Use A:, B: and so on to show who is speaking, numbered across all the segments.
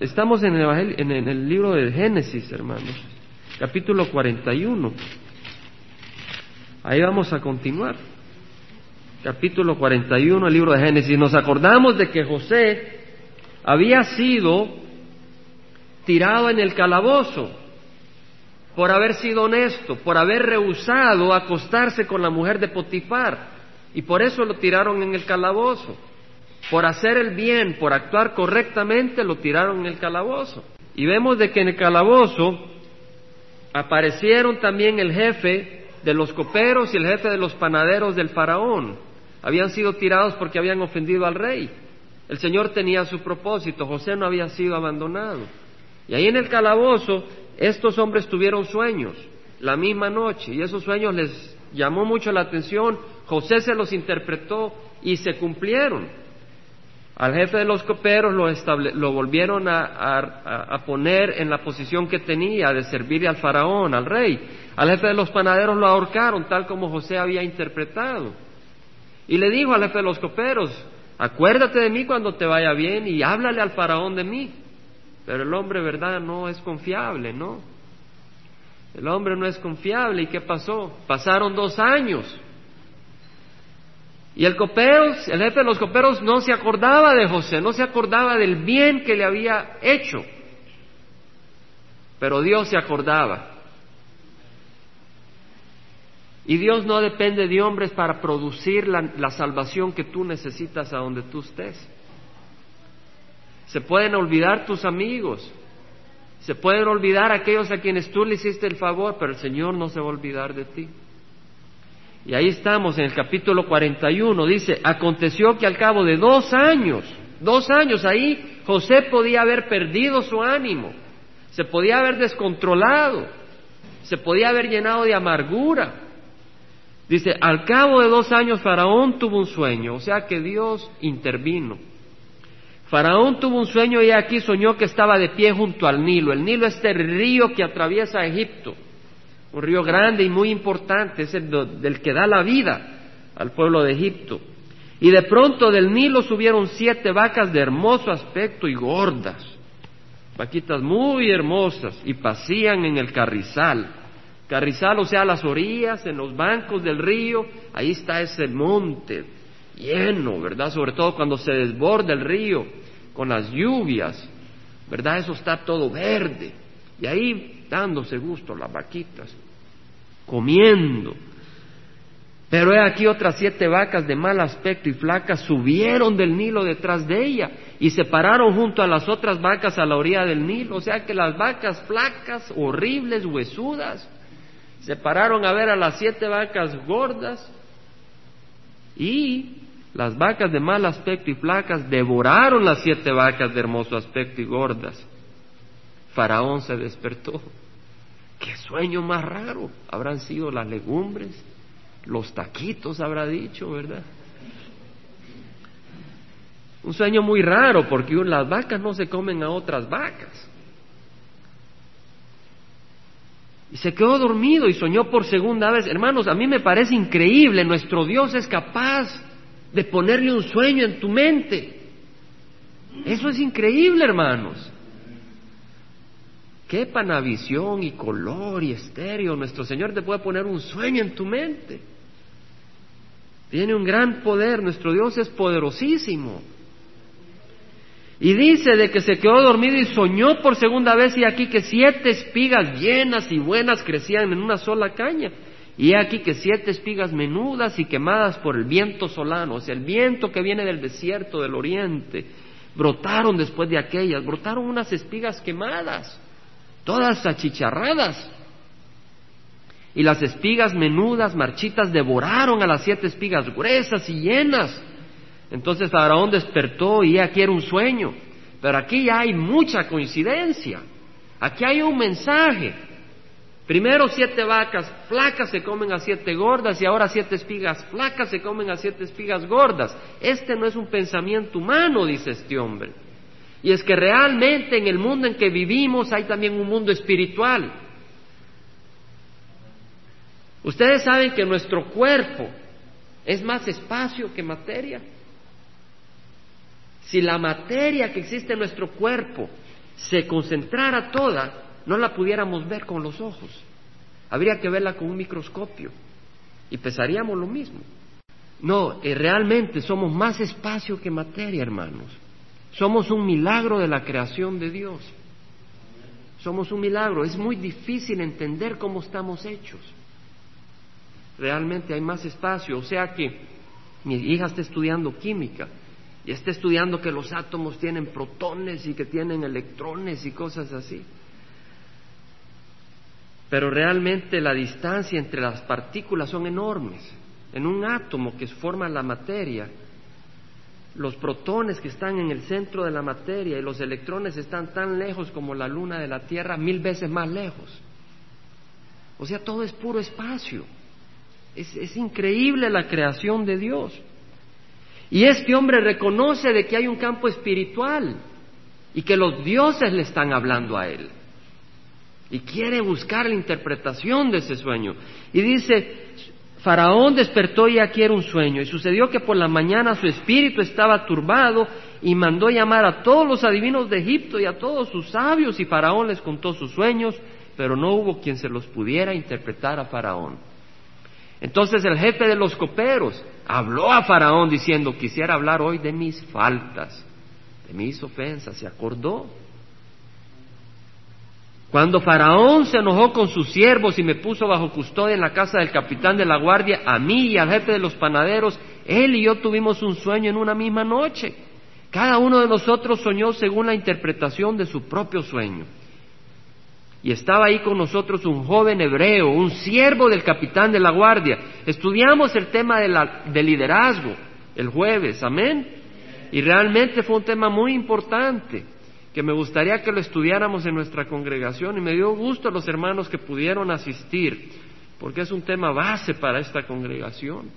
A: Estamos en el, Evangelio- en el- libro de Génesis, hermanos, capítulo 41. Ahí vamos a continuar. Capítulo 41, el libro de Génesis. Nos acordamos de que José había sido tirado en el calabozo por haber sido honesto, por haber rehusado acostarse con la mujer de Potifar. Y por eso lo tiraron en el calabozo. Por hacer el bien, por actuar correctamente, lo tiraron en el calabozo. Y vemos de que en el calabozo aparecieron también el jefe de los coperos y el jefe de los panaderos del faraón. Habían sido tirados porque habían ofendido al rey. El Señor tenía su propósito, José no había sido abandonado. Y ahí en el calabozo estos hombres tuvieron sueños la misma noche y esos sueños les llamó mucho la atención. José se los interpretó y se cumplieron. Al jefe de los coperos lo, volvieron a, a- poner en la posición que tenía de servirle al faraón, al rey. Al jefe de los panaderos lo ahorcaron tal como José había interpretado. Y le dijo al jefe de los coperos, acuérdate de mí cuando te vaya bien y háblale al faraón de mí. Pero el hombre, ¿verdad? No es confiable, ¿no? El hombre no es confiable. ¿Y qué pasó? Pasaron dos años. Y el coperos, el jefe de los coperos no se acordaba de José, no se acordaba del bien que le había hecho. Pero Dios se acordaba. Y Dios no depende de hombres para producir la, la salvación que tú necesitas a donde tú estés. Se pueden olvidar tus amigos, se pueden olvidar aquellos a quienes tú le hiciste el favor, pero el Señor no se va a olvidar de ti. Y ahí estamos en el capítulo 41, dice, aconteció que al cabo de dos años, dos años ahí, José podía haber perdido su ánimo, se podía haber descontrolado, se podía haber llenado de amargura. Dice, al cabo de dos años Faraón tuvo un sueño, o sea que Dios intervino. Faraón tuvo un sueño y aquí soñó que estaba de pie junto al Nilo. El Nilo es este río que atraviesa Egipto, un río grande y muy importante, es el del que da la vida al pueblo de Egipto. Y de pronto del Nilo subieron siete vacas de hermoso aspecto y gordas, vaquitas muy hermosas, y pasían en el carrizal. Carrizal, o sea, las orillas, en los bancos del río, ahí está ese monte lleno, ¿verdad? Sobre todo cuando se desborda el río con las lluvias, ¿verdad? Eso está todo verde. Y ahí dándose gusto las vaquitas, comiendo. Pero he aquí otras siete vacas de mal aspecto y flacas subieron del Nilo detrás de ella y se pararon junto a las otras vacas a la orilla del Nilo. O sea que las vacas flacas, horribles, huesudas, se pararon a ver a las siete vacas gordas y las vacas de mal aspecto y flacas devoraron las siete vacas de hermoso aspecto y gordas. Faraón se despertó. Qué sueño más raro. Habrán sido las legumbres, los taquitos, habrá dicho, ¿verdad? Un sueño muy raro porque las vacas no se comen a otras vacas. Y se quedó dormido y soñó por segunda vez. Hermanos, a mí me parece increíble. Nuestro Dios es capaz de ponerle un sueño en tu mente. Eso es increíble, hermanos. Qué panavisión y color y estéreo. Nuestro Señor te puede poner un sueño en tu mente. Tiene un gran poder. Nuestro Dios es poderosísimo. Y dice de que se quedó dormido y soñó por segunda vez y aquí que siete espigas llenas y buenas crecían en una sola caña. Y aquí que siete espigas menudas y quemadas por el viento solano, o sea, el viento que viene del desierto del oriente, brotaron después de aquellas, brotaron unas espigas quemadas, todas achicharradas. Y las espigas menudas, marchitas, devoraron a las siete espigas gruesas y llenas. Entonces Faraón despertó y aquí era un sueño. Pero aquí ya hay mucha coincidencia. Aquí hay un mensaje. Primero siete vacas flacas se comen a siete gordas y ahora siete espigas flacas se comen a siete espigas gordas. Este no es un pensamiento humano, dice este hombre. Y es que realmente en el mundo en que vivimos hay también un mundo espiritual. Ustedes saben que nuestro cuerpo es más espacio que materia. Si la materia que existe en nuestro cuerpo se concentrara toda, no la pudiéramos ver con los ojos. Habría que verla con un microscopio y pesaríamos lo mismo. No, eh, realmente somos más espacio que materia, hermanos. Somos un milagro de la creación de Dios. Somos un milagro. Es muy difícil entender cómo estamos hechos. Realmente hay más espacio. O sea que mi hija está estudiando química y está estudiando que los átomos tienen protones y que tienen electrones y cosas así. Pero realmente la distancia entre las partículas son enormes. En un átomo que forma la materia, los protones que están en el centro de la materia y los electrones están tan lejos como la luna de la Tierra, mil veces más lejos. O sea, todo es puro espacio. Es, increíble la creación de Dios. Y este hombre reconoce de que hay un campo espiritual y que los dioses le están hablando a él. Y quiere buscar la interpretación de ese sueño. Y dice, Faraón despertó y aquí era un sueño. Y sucedió que por la mañana su espíritu estaba turbado y mandó llamar a todos los adivinos de Egipto y a todos sus sabios y Faraón les contó sus sueños, pero no hubo quien se los pudiera interpretar a Faraón. Entonces el jefe de los coperos habló a Faraón diciendo, quisiera hablar hoy de mis faltas, de mis ofensas. Se acordó cuando Faraón se enojó con sus siervos y me puso bajo custodia en la casa del capitán de la guardia, a mí y al jefe de los panaderos, él y yo tuvimos un sueño en una misma noche. Cada uno de nosotros soñó según la interpretación de su propio sueño. Y estaba ahí con nosotros un joven hebreo, un siervo del capitán de la guardia. Estudiamos el tema del liderazgo el jueves, amén. Y realmente fue un tema muy importante que me gustaría que lo estudiáramos en nuestra congregación y me dio gusto los hermanos que pudieron asistir, porque es un tema base para esta congregación.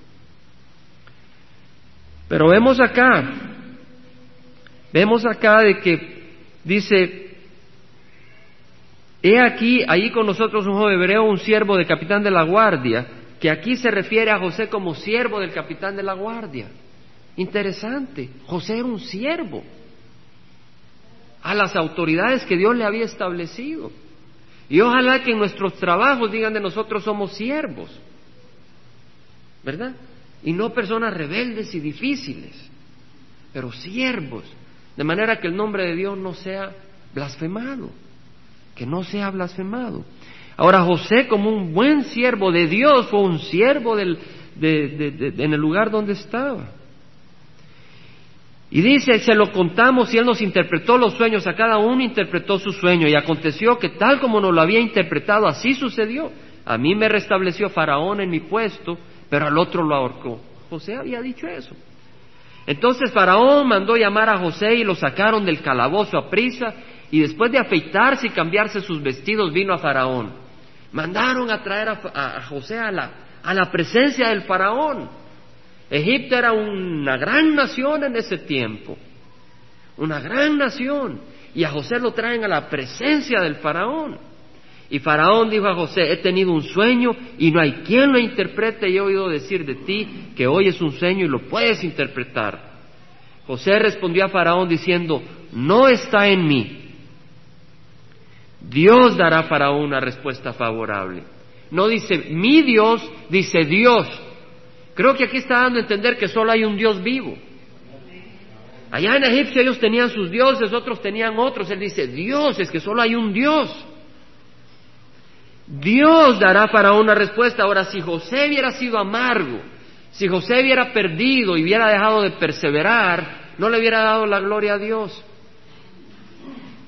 A: Pero vemos acá, vemos acá de que dice, he aquí, ahí con nosotros un joven hebreo, un siervo del capitán de la guardia, que aquí se refiere a José como siervo del capitán de la guardia. Interesante, José era un siervo a las autoridades que Dios le había establecido. Y ojalá que en nuestros trabajos digan de nosotros somos siervos, ¿verdad? Y no personas rebeldes y difíciles, pero siervos, de manera que el nombre de Dios no sea blasfemado, que no sea blasfemado. Ahora José, como un buen siervo de Dios, fue un siervo del, en el lugar donde estaba. Y dice, se lo contamos y él nos interpretó los sueños, a cada uno interpretó su sueño y aconteció que tal como nos lo había interpretado, así sucedió. A mí me restableció Faraón en mi puesto, pero al otro lo ahorcó. José había dicho eso. Entonces Faraón mandó llamar a José y lo sacaron del calabozo a prisa y después de afeitarse y cambiarse sus vestidos vino a Faraón. Mandaron a traer a, José a la, a la presencia del Faraón. Egipto era una gran nación en ese tiempo, una gran nación, y a José lo traen a la presencia del faraón. Y Faraón dijo a José, he tenido un sueño y no hay quien lo interprete y he oído decir de ti que hoy es un sueño y lo puedes interpretar. José respondió a Faraón diciendo, no está en mí. Dios dará a Faraón una respuesta favorable. No dice mi Dios, dice Dios. Creo que aquí está dando a entender que solo hay un Dios vivo. Allá en Egipto ellos tenían sus dioses, otros tenían otros. Él dice, Dios, es que solo hay un Dios. Dios dará para una respuesta. Ahora, si José hubiera sido amargo, si José hubiera perdido y hubiera dejado de perseverar, no le hubiera dado la gloria a Dios.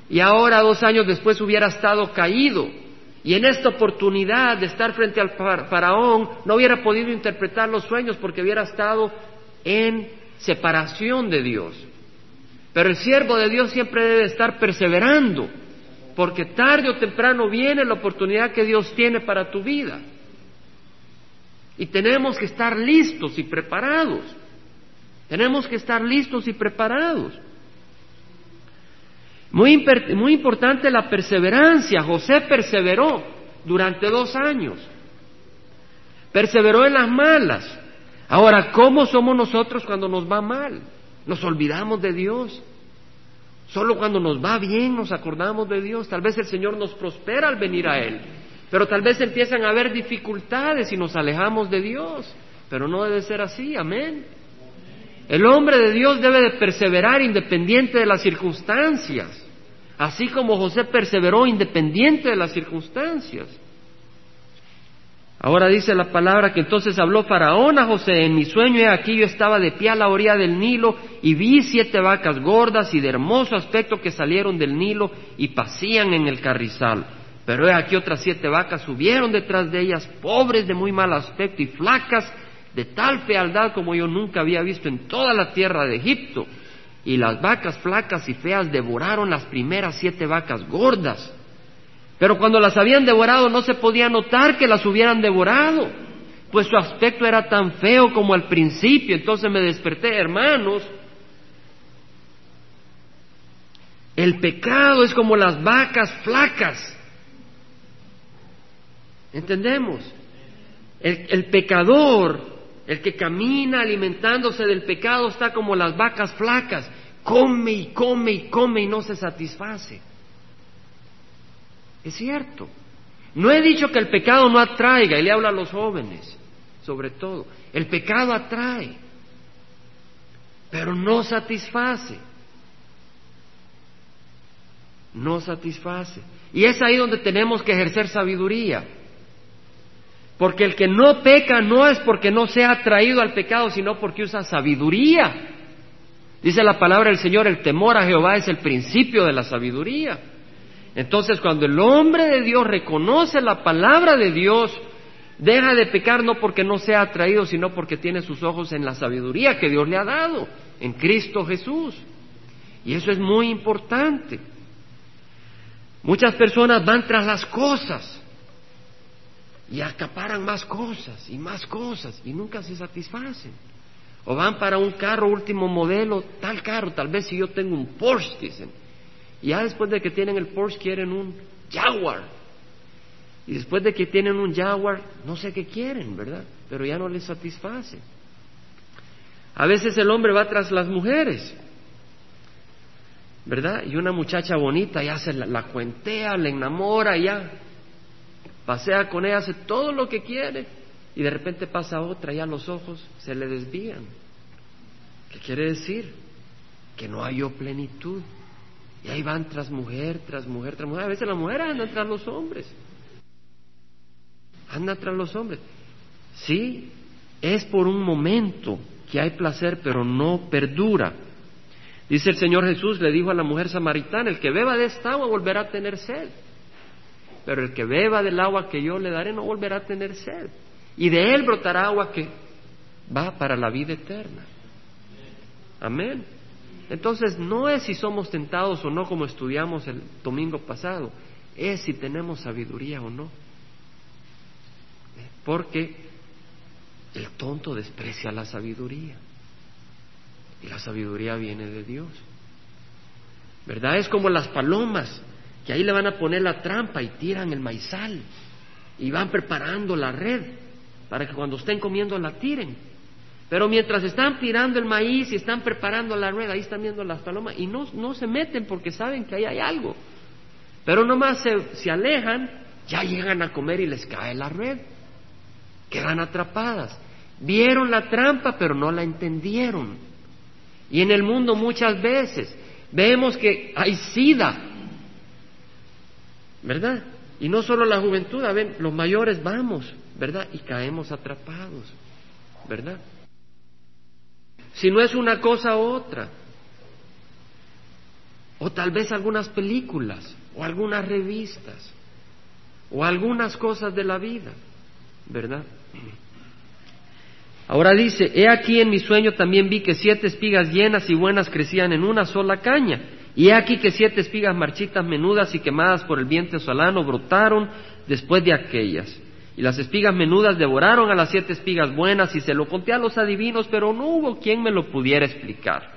A: Y ahora, dos años después, hubiera estado caído y en esta oportunidad de estar frente al faraón, no hubiera podido interpretar los sueños porque hubiera estado en separación de Dios. Pero el siervo de Dios siempre debe estar perseverando, porque tarde o temprano viene la oportunidad que Dios tiene para tu vida. Y tenemos que estar listos y preparados. Tenemos que estar listos y preparados. Muy, importante la perseverancia. José perseveró durante dos años. Perseveró en las malas. Ahora, ¿cómo somos nosotros cuando nos va mal? Nos olvidamos de Dios. Solo cuando nos va bien nos acordamos de Dios. Tal vez el Señor nos prospera al venir a Él. Pero tal vez empiezan a haber dificultades y nos alejamos de Dios. Pero no debe ser así, amén. El hombre de Dios debe de perseverar independiente de las circunstancias, así como José perseveró independiente de las circunstancias. Ahora dice la palabra que entonces habló Faraón a José, en mi sueño he aquí yo estaba de pie a la orilla del Nilo y vi siete vacas gordas y de hermoso aspecto que salieron del Nilo y pasían en el carrizal. Pero he aquí otras siete vacas subieron detrás de ellas, pobres de muy mal aspecto y flacas, de tal fealdad como yo nunca había visto en toda la tierra de Egipto. Y las vacas flacas y feas devoraron las primeras siete vacas gordas. Pero cuando las habían devorado no se podía notar que las hubieran devorado, pues su aspecto era tan feo como al principio. Entonces me desperté, hermanos. El pecado es como las vacas flacas ¿Entendemos? El, pecador, el que camina alimentándose del pecado, está como las vacas flacas, come y come y come y no se satisface. Es cierto. No he dicho que el pecado no atraiga, y le habla a los jóvenes, sobre todo. El pecado atrae, pero no satisface. No satisface. Y es ahí donde tenemos que ejercer sabiduría. Porque el que no peca no es porque no sea atraído al pecado, sino porque usa sabiduría. Dice la palabra del Señor, el temor a Jehová es el principio de la sabiduría. Entonces, cuando el hombre de Dios reconoce la palabra de Dios, deja de pecar no porque no sea atraído, sino porque tiene sus ojos en la sabiduría que Dios le ha dado, en Cristo Jesús. Y eso es muy importante. Muchas personas van tras las cosas y acaparan más cosas y más cosas y nunca se satisfacen. O van para un carro último modelo, tal carro, tal vez si yo tengo un Porsche, dicen. Y ya después de que tienen el Porsche quieren un Jaguar. Y después de que tienen un Jaguar, no sé qué quieren, ¿verdad? Pero ya no les satisface. A veces el hombre va tras las mujeres, ¿verdad? Y una muchacha bonita ya se la, la cuentea, le enamora, ya pasea con ella, hace todo lo que quiere y de repente pasa otra, ya los ojos se le desvían. ¿Qué quiere decir? Que no hay plenitud. Y ahí van tras mujer, tras mujer, tras mujer. A veces la mujer anda tras los hombres. Anda tras los hombres. Sí, es por un momento que hay placer, pero no perdura. Dice el Señor Jesús, le dijo a la mujer samaritana, el que beba de esta agua volverá a tener sed pero el que beba del agua que yo le daré no volverá a tener sed. Y de él brotará agua que va para la vida eterna. Amén. Entonces no es si somos tentados o no como estudiamos el domingo pasado, es si tenemos sabiduría o no. Porque el tonto desprecia la sabiduría y la sabiduría viene de Dios. ¿Verdad? Es como las palomas que ahí le van a poner la trampa y tiran el maizal y van preparando la red para que cuando estén comiendo la tiren. Pero mientras están tirando el maíz y están preparando la red, ahí están viendo las palomas y no, no se meten porque saben que ahí hay algo. Pero nomás se, se alejan, ya llegan a comer y les cae la red. Quedan atrapadas. Vieron la trampa pero no la entendieron. Y en el mundo muchas veces vemos que hay sida ¿verdad? Y no solo la juventud, a ver, los mayores vamos, ¿verdad? Y caemos atrapados, ¿verdad? Si no es una cosa u otra, o tal vez algunas películas, o algunas revistas, o algunas cosas de la vida, ¿verdad? Ahora dice, he aquí en mi sueño también vi que siete espigas llenas y buenas crecían en una sola caña y aquí que siete espigas marchitas, menudas y quemadas por el viento solano brotaron después de aquellas. Y las espigas menudas devoraron a las siete espigas buenas y se lo conté a los adivinos, pero no hubo quien me lo pudiera explicar.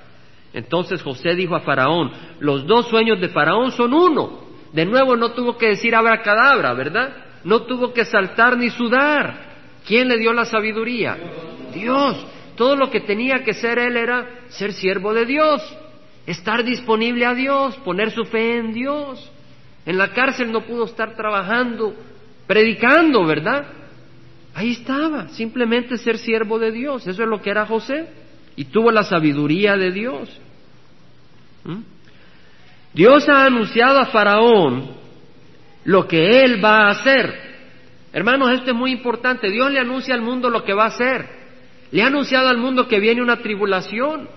A: Entonces José dijo a Faraón, los dos sueños de Faraón son uno. De nuevo no tuvo que decir abracadabra, ¿verdad? No tuvo que saltar ni sudar. ¿Quién le dio la sabiduría? Dios. Todo lo que tenía que ser él era ser siervo de Dios. Estar disponible a Dios, poner su fe en Dios. En la cárcel no pudo estar trabajando, predicando, ¿verdad? Ahí estaba, simplemente ser siervo de Dios. Eso es lo que era José. Y tuvo la sabiduría de Dios. ¿Mm? Dios ha anunciado a Faraón lo que él va a hacer. Hermanos, esto es muy importante. Dios le anuncia al mundo lo que va a hacer. Le ha anunciado al mundo que viene una tribulación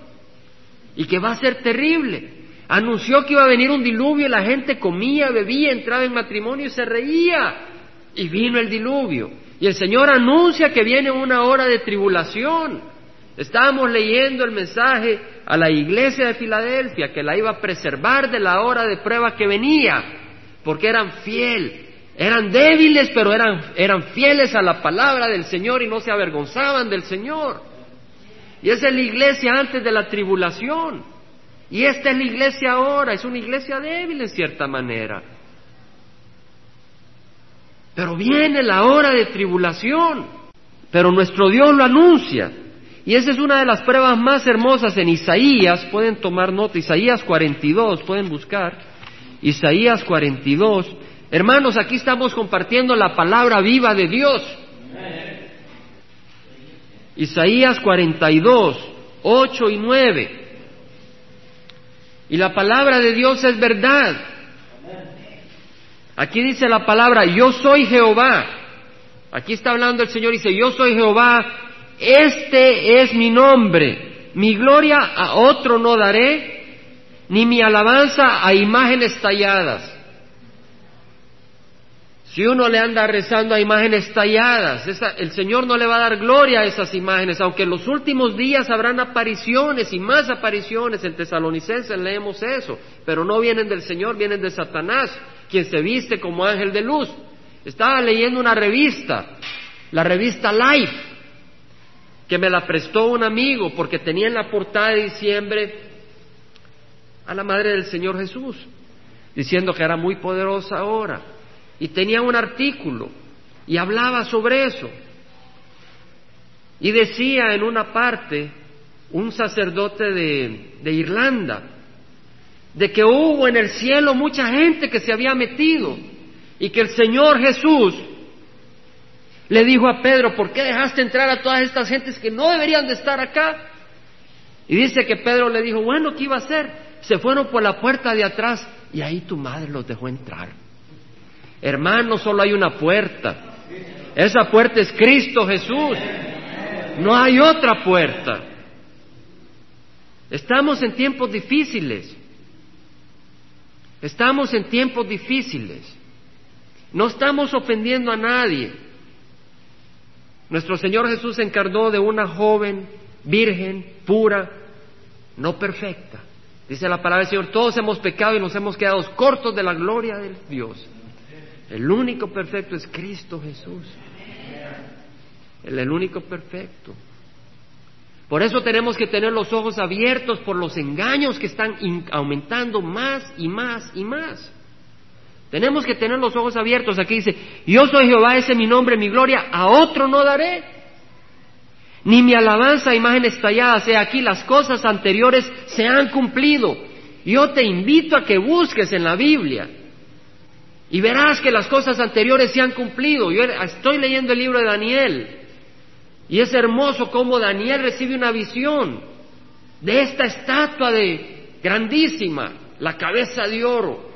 A: y que va a ser terrible. Anunció que iba a venir un diluvio y la gente comía, bebía, entraba en matrimonio y se reía. Y vino el diluvio. Y el Señor anuncia que viene una hora de tribulación. Estábamos leyendo el mensaje a la iglesia de Filadelfia que la iba a preservar de la hora de prueba que venía, porque eran fiel, eran débiles, pero eran, eran fieles a la palabra del Señor y no se avergonzaban del Señor. Y esa es la iglesia antes de la tribulación. Y esta es la iglesia ahora, es una iglesia débil en cierta manera. Pero viene la hora de tribulación, pero nuestro Dios lo anuncia. Y esa es una de las pruebas más hermosas en Isaías, pueden tomar nota, Isaías 42, pueden buscar, Isaías 42. Hermanos, aquí estamos compartiendo la palabra viva de Dios. Isaías 42, 8 y 9. Y la palabra de Dios es verdad. Aquí dice la palabra, yo soy Jehová. Aquí está hablando el Señor dice, yo soy Jehová, este es mi nombre. Mi gloria a otro no daré, ni mi alabanza a imágenes talladas. Si uno le anda rezando a imágenes talladas, el Señor no le va a dar gloria a esas imágenes, aunque en los últimos días habrán apariciones y más apariciones. En Tesalonicenses leemos eso, pero no vienen del Señor, vienen de Satanás, quien se viste como ángel de luz. Estaba leyendo una revista, la revista Life, que me la prestó un amigo porque tenía en la portada de diciembre a la Madre del Señor Jesús, diciendo que era muy poderosa ahora y tenía un artículo y hablaba sobre eso. Y decía en una parte un sacerdote de, Irlanda, de que hubo en el cielo mucha gente que se había metido y que el Señor Jesús le dijo a Pedro, ¿por qué dejaste entrar a todas estas gentes que no deberían de estar acá? Y dice que Pedro le dijo, bueno, ¿qué iba a hacer? Se fueron por la puerta de atrás y ahí tu madre los dejó entrar. Hermano, solo hay una puerta. Esa puerta es Cristo Jesús. No hay otra puerta. Estamos en tiempos difíciles. Estamos en tiempos difíciles. No estamos ofendiendo a nadie. Nuestro Señor Jesús se encarnó de una joven, virgen, pura, no perfecta. Dice la palabra del Señor, todos hemos pecado y nos hemos quedado cortos de la gloria de Dios. El único perfecto es Cristo Jesús. El, único perfecto. Por eso tenemos que tener los ojos abiertos por los engaños que están aumentando más y más y más. Tenemos que tener los ojos abiertos. Aquí dice, yo soy Jehová, ese es mi nombre, mi gloria, a otro no daré. Ni mi alabanza a imágenes talladas. He aquí las cosas anteriores se han cumplido. Yo te invito a que busques en la Biblia y verás que las cosas anteriores se han cumplido. Yo estoy leyendo el libro de Daniel. Y es hermoso cómo Daniel recibe una visión de esta estatua de grandísima, la cabeza de oro,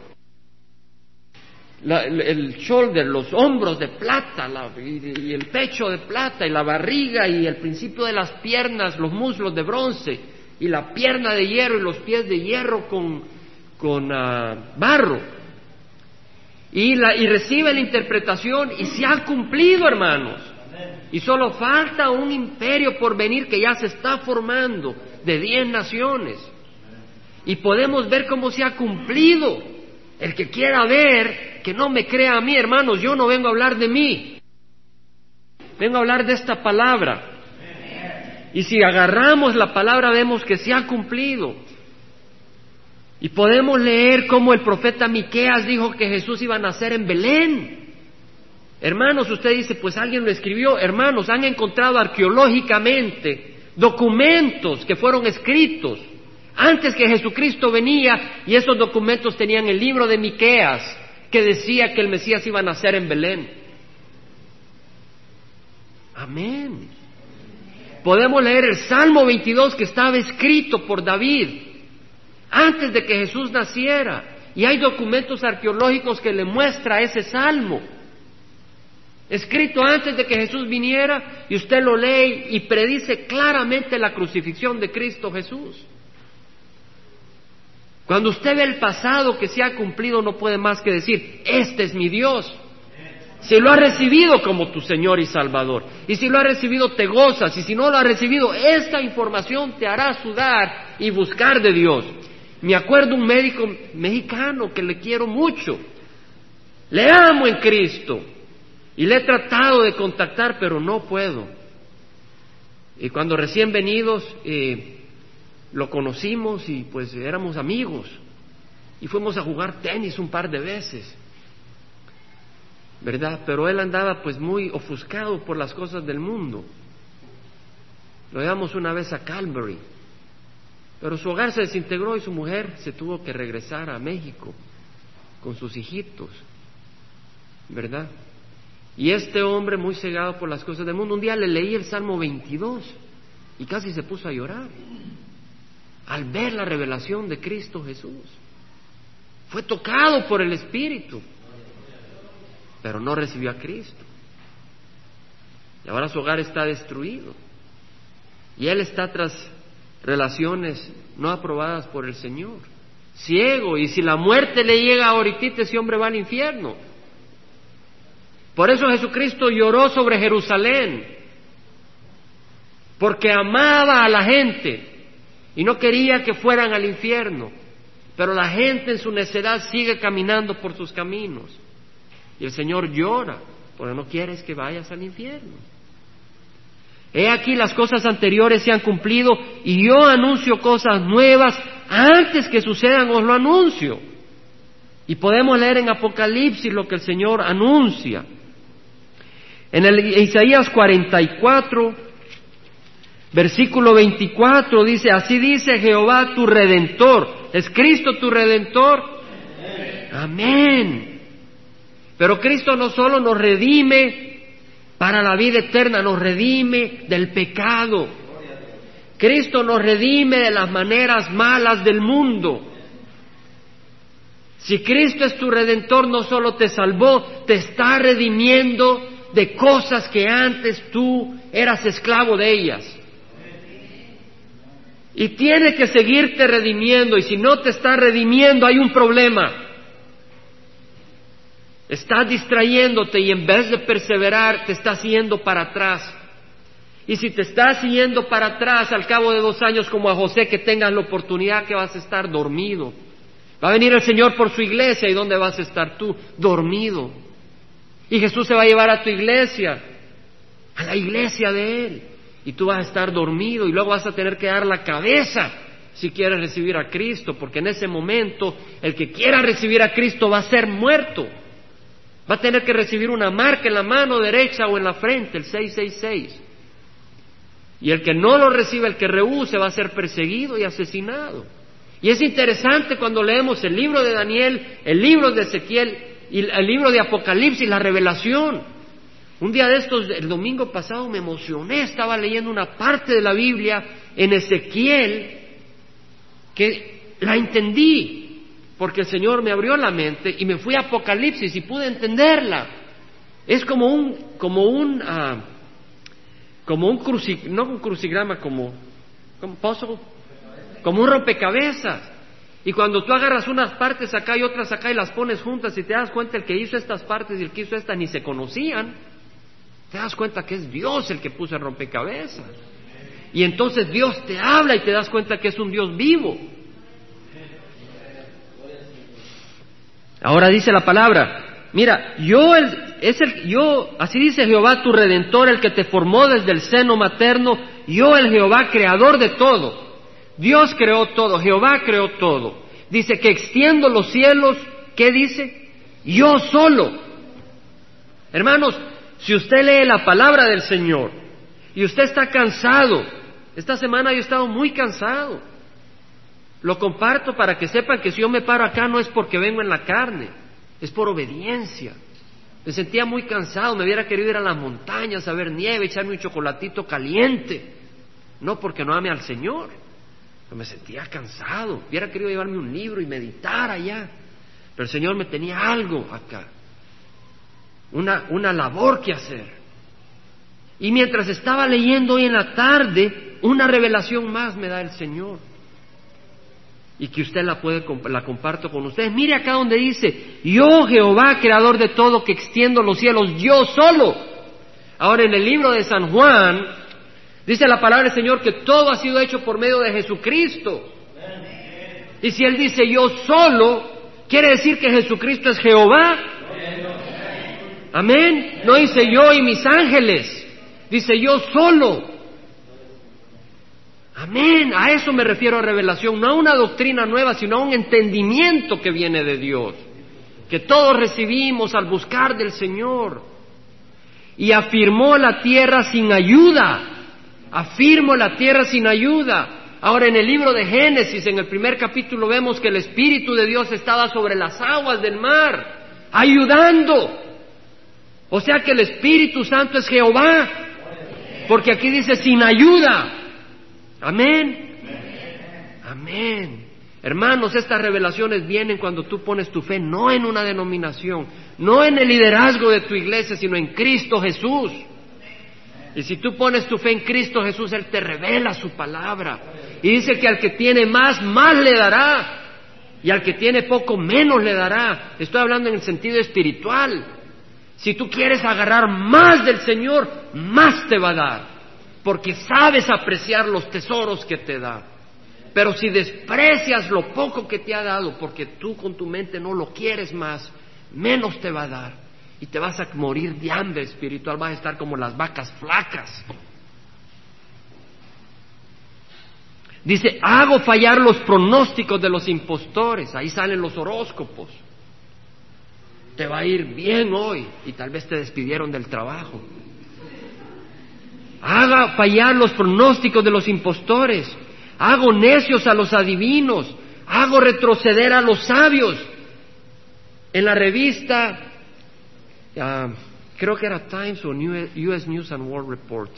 A: el shoulder, los hombros de plata y, el pecho de plata y la barriga y el principio de las piernas, los muslos de bronce y la pierna de hierro y los pies de hierro con, con ah, barro y, la, y recibe la interpretación y se ha cumplido, hermanos. Y solo falta un imperio por venir que ya se está formando de diez naciones. Y podemos ver cómo se ha cumplido. El que quiera ver, que no me crea a mí, hermanos, yo no vengo a hablar de mí. Vengo a hablar de esta palabra. Y si agarramos la palabra vemos que se ha cumplido. Y podemos leer cómo el profeta Miqueas dijo que Jesús iba a nacer en Belén. Hermanos, usted dice, pues alguien lo escribió. Hermanos, han encontrado arqueológicamente documentos que fueron escritos antes que Jesucristo venía y esos documentos tenían el libro de Miqueas que decía que el Mesías iba a nacer en Belén. Amén. Podemos leer el Salmo 22 que estaba escrito por David antes de que Jesús naciera. Y hay documentos arqueológicos que le muestra ese salmo, escrito antes de que Jesús viniera, y usted lo lee y predice claramente la crucifixión de Cristo Jesús. Cuando usted ve el pasado que se ha cumplido, no puede más que decir, este es mi Dios. Si lo ha recibido como tu Señor y Salvador, y si lo ha recibido te gozas, y si no lo ha recibido, esta información te hará sudar y buscar de Dios. Me acuerdo un médico mexicano que le quiero mucho. Le amo en Cristo. Y le he tratado de contactar, pero no puedo. Y cuando recién venidos eh, lo conocimos y pues éramos amigos. Y fuimos a jugar tenis un par de veces. ¿Verdad? Pero él andaba pues muy ofuscado por las cosas del mundo. Lo llevamos una vez a Calvary pero su hogar se desintegró y su mujer se tuvo que regresar a México con sus hijitos, ¿verdad? Y este hombre muy cegado por las cosas del mundo, un día le leí el Salmo 22 y casi se puso a llorar al ver la revelación de Cristo Jesús. Fue tocado por el Espíritu, pero no recibió a Cristo. Y ahora su hogar está destruido. Y él está tras relaciones no aprobadas por el Señor. Ciego, y si la muerte le llega ahorita, ese hombre va al infierno. Por eso Jesucristo lloró sobre Jerusalén, porque amaba a la gente y no quería que fueran al infierno. Pero la gente en su necedad sigue caminando por sus caminos. Y el Señor llora, porque no quieres que vayas al infierno. He aquí las cosas anteriores se han cumplido y yo anuncio cosas nuevas antes que sucedan, os lo anuncio. Y podemos leer en Apocalipsis lo que el Señor anuncia. En el Isaías 44, versículo 24 dice, así dice Jehová tu redentor. ¿Es Cristo tu redentor? Amén. Pero Cristo no solo nos redime para la vida eterna, nos redime del pecado. Cristo nos redime de las maneras malas del mundo. Si Cristo es tu redentor, no solo te salvó, te está redimiendo de cosas que antes tú eras esclavo de ellas. Y tiene que seguirte redimiendo, y si no te está redimiendo hay un problema. Estás distrayéndote y en vez de perseverar te estás yendo para atrás. Y si te estás yendo para atrás al cabo de dos años como a José, que tengas la oportunidad que vas a estar dormido. Va a venir el Señor por su iglesia y ¿dónde vas a estar tú? Dormido. Y Jesús se va a llevar a tu iglesia, a la iglesia de Él. Y tú vas a estar dormido y luego vas a tener que dar la cabeza si quieres recibir a Cristo, porque en ese momento el que quiera recibir a Cristo va a ser muerto. Va a tener que recibir una marca en la mano derecha o en la frente, el 666. Y el que no lo recibe, el que rehúse, va a ser perseguido y asesinado. Y es interesante cuando leemos el libro de Daniel, el libro de Ezequiel y el libro de Apocalipsis, la revelación. Un día de estos, el domingo pasado, me emocioné, estaba leyendo una parte de la Biblia en Ezequiel que la entendí porque el Señor me abrió la mente y me fui a Apocalipsis y pude entenderla. Es como un, como un, ah, como un no un crucigrama, como, como como un rompecabezas. Y cuando tú agarras unas partes acá y otras acá y las pones juntas y te das cuenta el que hizo estas partes y el que hizo estas ni se conocían, te das cuenta que es Dios el que puso el rompecabezas. Y entonces Dios te habla y te das cuenta que es un Dios vivo. Ahora dice la palabra, mira, yo es el, yo, así dice Jehová tu redentor, el que te formó desde el seno materno, yo el Jehová creador de todo. Dios creó todo, Jehová creó todo. Dice que extiendo los cielos, ¿qué dice? Yo solo. Hermanos, si usted lee la palabra del Señor y usted está cansado, esta semana yo he estado muy cansado, Lo comparto para que sepan que si yo me paro acá no es porque vengo en la carne, es por obediencia. Me sentía muy cansado, me hubiera querido ir a las montañas a ver nieve, echarme un chocolatito caliente. No porque no ame al Señor, pero me sentía cansado. Hubiera querido llevarme un libro y meditar allá. Pero el Señor me tenía algo acá, una, una labor que hacer. Y mientras estaba leyendo hoy en la tarde, una revelación más me da el Señor y que usted la puede la comparto con ustedes. Mire acá donde dice, yo Jehová, creador de todo, que extiendo los cielos, yo solo. Ahora en el libro de San Juan dice la palabra del Señor que todo ha sido hecho por medio de Jesucristo. Y si él dice yo solo, quiere decir que Jesucristo es Jehová. Amén. No dice yo y mis ángeles, dice yo solo. Amén, a eso me refiero a revelación, no a una doctrina nueva, sino a un entendimiento que viene de Dios, que todos recibimos al buscar del Señor. Y afirmó la tierra sin ayuda, afirmó la tierra sin ayuda. Ahora en el libro de Génesis, en el primer capítulo, vemos que el Espíritu de Dios estaba sobre las aguas del mar, ayudando. O sea que el Espíritu Santo es Jehová, porque aquí dice sin ayuda. Amén. Amén. Hermanos, estas revelaciones vienen cuando tú pones tu fe no en una denominación, no en el liderazgo de tu iglesia, sino en Cristo Jesús. Y si tú pones tu fe en Cristo Jesús, Él te revela su palabra. Y dice que al que tiene más, más le dará. Y al que tiene poco, menos le dará. Estoy hablando en el sentido espiritual. Si tú quieres agarrar más del Señor, más te va a dar porque sabes apreciar los tesoros que te da. Pero si desprecias lo poco que te ha dado, porque tú con tu mente no lo quieres más, menos te va a dar. Y te vas a morir de hambre espiritual, vas a estar como las vacas flacas. Dice, hago fallar los pronósticos de los impostores, ahí salen los horóscopos. Te va a ir bien hoy y tal vez te despidieron del trabajo haga fallar los pronósticos de los impostores, hago necios a los adivinos, hago retroceder a los sabios. En la revista, ah, creo que era Times o US News and World Report,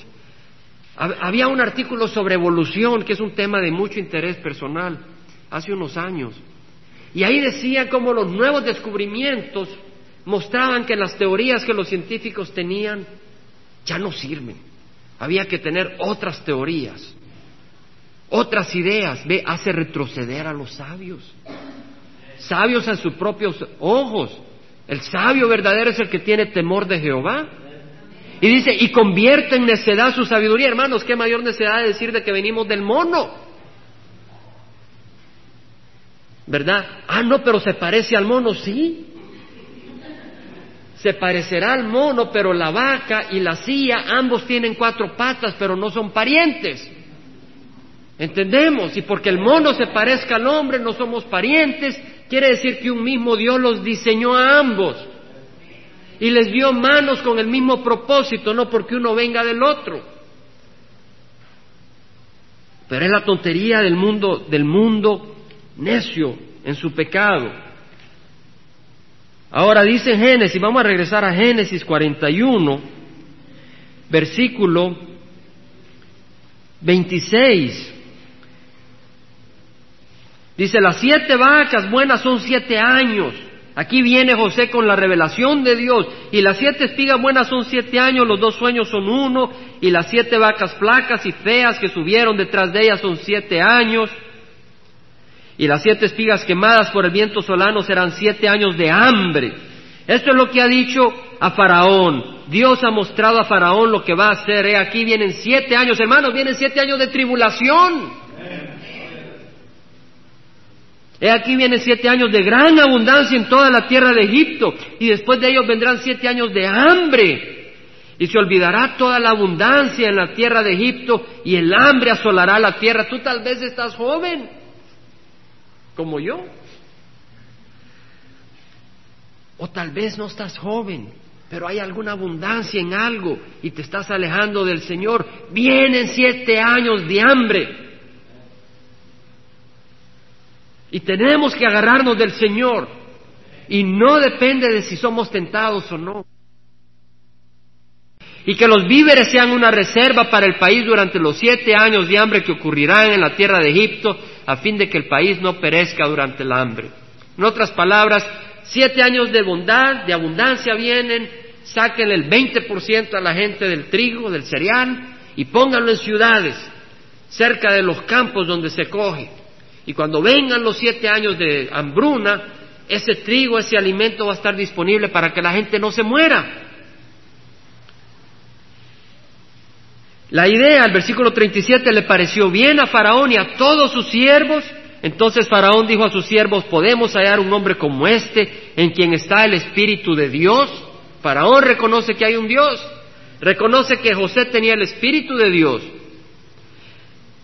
A: había un artículo sobre evolución, que es un tema de mucho interés personal, hace unos años. Y ahí decía cómo los nuevos descubrimientos mostraban que las teorías que los científicos tenían ya no sirven. Había que tener otras teorías, otras ideas. Ve, hace retroceder a los sabios. Sabios en sus propios ojos. El sabio verdadero es el que tiene temor de Jehová. Y dice, y convierte en necedad su sabiduría. Hermanos, qué mayor necedad de decir de que venimos del mono. ¿Verdad? Ah, no, pero se parece al mono, sí se parecerá al mono, pero la vaca y la silla, ambos tienen cuatro patas, pero no son parientes. ¿Entendemos? Y porque el mono se parezca al hombre, no somos parientes, quiere decir que un mismo Dios los diseñó a ambos. Y les dio manos con el mismo propósito, no porque uno venga del otro. Pero es la tontería del mundo, del mundo necio en su pecado. Ahora dice Génesis, vamos a regresar a Génesis 41, versículo 26. Dice, las siete vacas buenas son siete años. Aquí viene José con la revelación de Dios. Y las siete espigas buenas son siete años, los dos sueños son uno. Y las siete vacas flacas y feas que subieron detrás de ellas son siete años y las siete espigas quemadas por el viento solano serán siete años de hambre. Esto es lo que ha dicho a Faraón. Dios ha mostrado a Faraón lo que va a hacer. He aquí vienen siete años, hermanos, vienen siete años de tribulación. He aquí vienen siete años de gran abundancia en toda la tierra de Egipto y después de ellos vendrán siete años de hambre. Y se olvidará toda la abundancia en la tierra de Egipto y el hambre asolará la tierra. Tú tal vez estás joven como yo. O tal vez no estás joven, pero hay alguna abundancia en algo y te estás alejando del Señor. Vienen siete años de hambre. Y tenemos que agarrarnos del Señor. Y no depende de si somos tentados o no. Y que los víveres sean una reserva para el país durante los siete años de hambre que ocurrirán en la tierra de Egipto, a fin de que el país no perezca durante el hambre. En otras palabras, siete años de bondad, de abundancia vienen, saquen el 20% a la gente del trigo, del cereal, y pónganlo en ciudades, cerca de los campos donde se coge. Y cuando vengan los siete años de hambruna, ese trigo, ese alimento va a estar disponible para que la gente no se muera. La idea, el versículo 37, le pareció bien a Faraón y a todos sus siervos. Entonces Faraón dijo a sus siervos, ¿podemos hallar un hombre como este en quien está el Espíritu de Dios? Faraón reconoce que hay un Dios, reconoce que José tenía el Espíritu de Dios.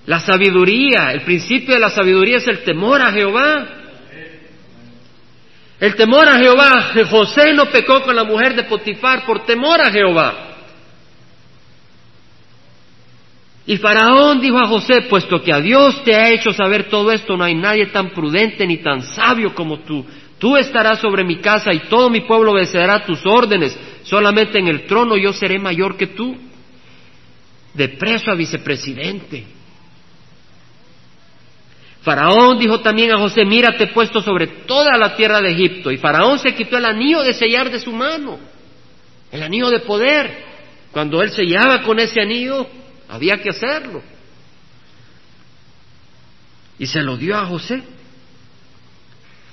A: La sabiduría, el principio de la sabiduría es el temor a Jehová. El temor a Jehová. José no pecó con la mujer de Potifar por temor a Jehová. Y Faraón dijo a José, puesto que a Dios te ha hecho saber todo esto, no hay nadie tan prudente ni tan sabio como tú. Tú estarás sobre mi casa y todo mi pueblo obedecerá tus órdenes. Solamente en el trono yo seré mayor que tú. De preso a vicepresidente. Faraón dijo también a José, mira, te he puesto sobre toda la tierra de Egipto. Y Faraón se quitó el anillo de sellar de su mano, el anillo de poder. Cuando él sellaba con ese anillo, había que hacerlo. Y se lo dio a José.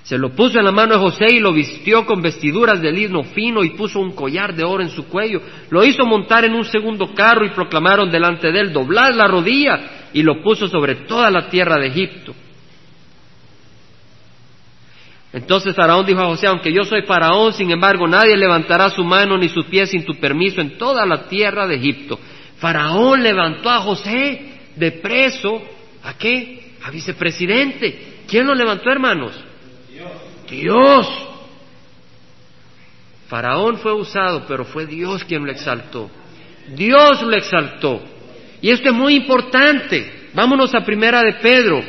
A: Se lo puso en la mano de José y lo vistió con vestiduras de lino fino y puso un collar de oro en su cuello. Lo hizo montar en un segundo carro y proclamaron delante de él, doblad la rodilla y lo puso sobre toda la tierra de Egipto. Entonces Faraón dijo a José, aunque yo soy Faraón, sin embargo nadie levantará su mano ni su pie sin tu permiso en toda la tierra de Egipto. Faraón levantó a José de preso, ¿a qué? A vicepresidente. ¿Quién lo levantó, hermanos? Dios. Dios. Faraón fue usado, pero fue Dios quien lo exaltó. Dios lo exaltó. Y esto es muy importante. Vámonos a Primera de Pedro.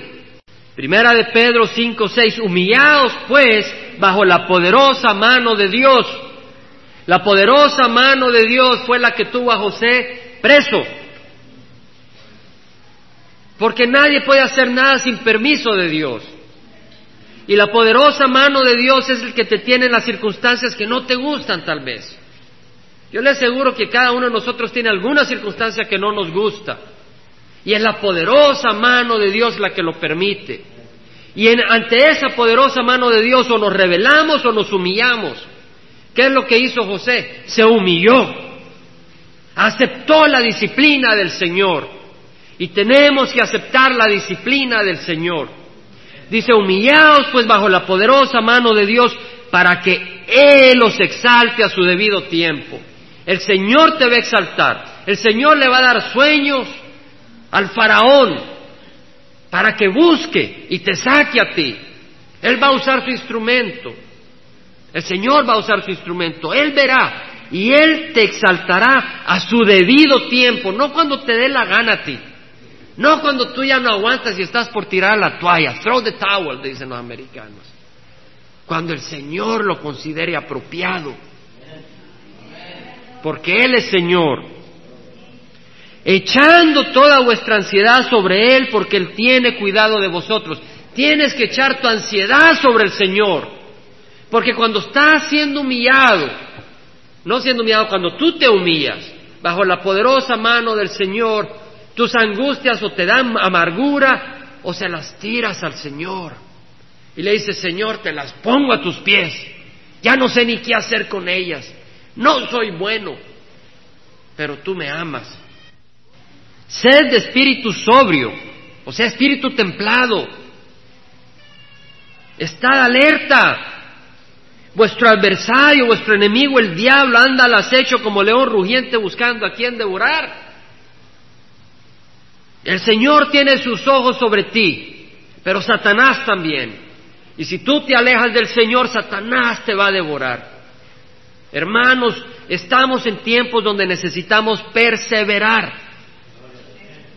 A: Primera de Pedro 5, 6. Humillaos pues bajo la poderosa mano de Dios. La poderosa mano de Dios fue la que tuvo a José preso. Porque nadie puede hacer nada sin permiso de Dios. Y la poderosa mano de Dios es el que te tiene en las circunstancias que no te gustan tal vez. Yo le aseguro que cada uno de nosotros tiene alguna circunstancia que no nos gusta. Y es la poderosa mano de Dios la que lo permite. Y ante esa poderosa mano de Dios o nos rebelamos o nos humillamos. ¿Qué es lo que hizo José? Se humilló. Aceptó la disciplina del Señor. Y tenemos que aceptar la disciplina del Señor. Dice, humillaos pues bajo la poderosa mano de Dios para que Él os exalte a su debido tiempo. El Señor te va a exaltar. El Señor le va a dar sueños al faraón para que busque y te saque a ti. Él va a usar su instrumento. El Señor va a usar su instrumento. Él verá y Él te exaltará a su debido tiempo, no cuando te dé la gana a ti. No cuando tú ya no aguantas y estás por tirar la toalla. Throw the towel, dicen los americanos. Cuando el Señor lo considere apropiado porque Él es Señor. Echando toda vuestra ansiedad sobre Él, porque Él tiene cuidado de vosotros. Tienes que echar tu ansiedad sobre el Señor, porque cuando estás siendo humillado, no siendo humillado, cuando tú te humillas bajo la poderosa mano del Señor, tus angustias o te dan amargura o se las tiras al Señor. Y le dices, Señor, te las pongo a tus pies. Ya no sé ni qué hacer con ellas. No soy bueno, pero tú me amas. Sed de espíritu sobrio, o sea, espíritu templado. Estad alerta. Vuestro adversario, vuestro enemigo, el diablo, anda al acecho como león rugiente buscando a quien devorar. El Señor tiene sus ojos sobre ti, pero Satanás también. Y si tú te alejas del Señor, Satanás te va a devorar. Hermanos, estamos en tiempos donde necesitamos perseverar.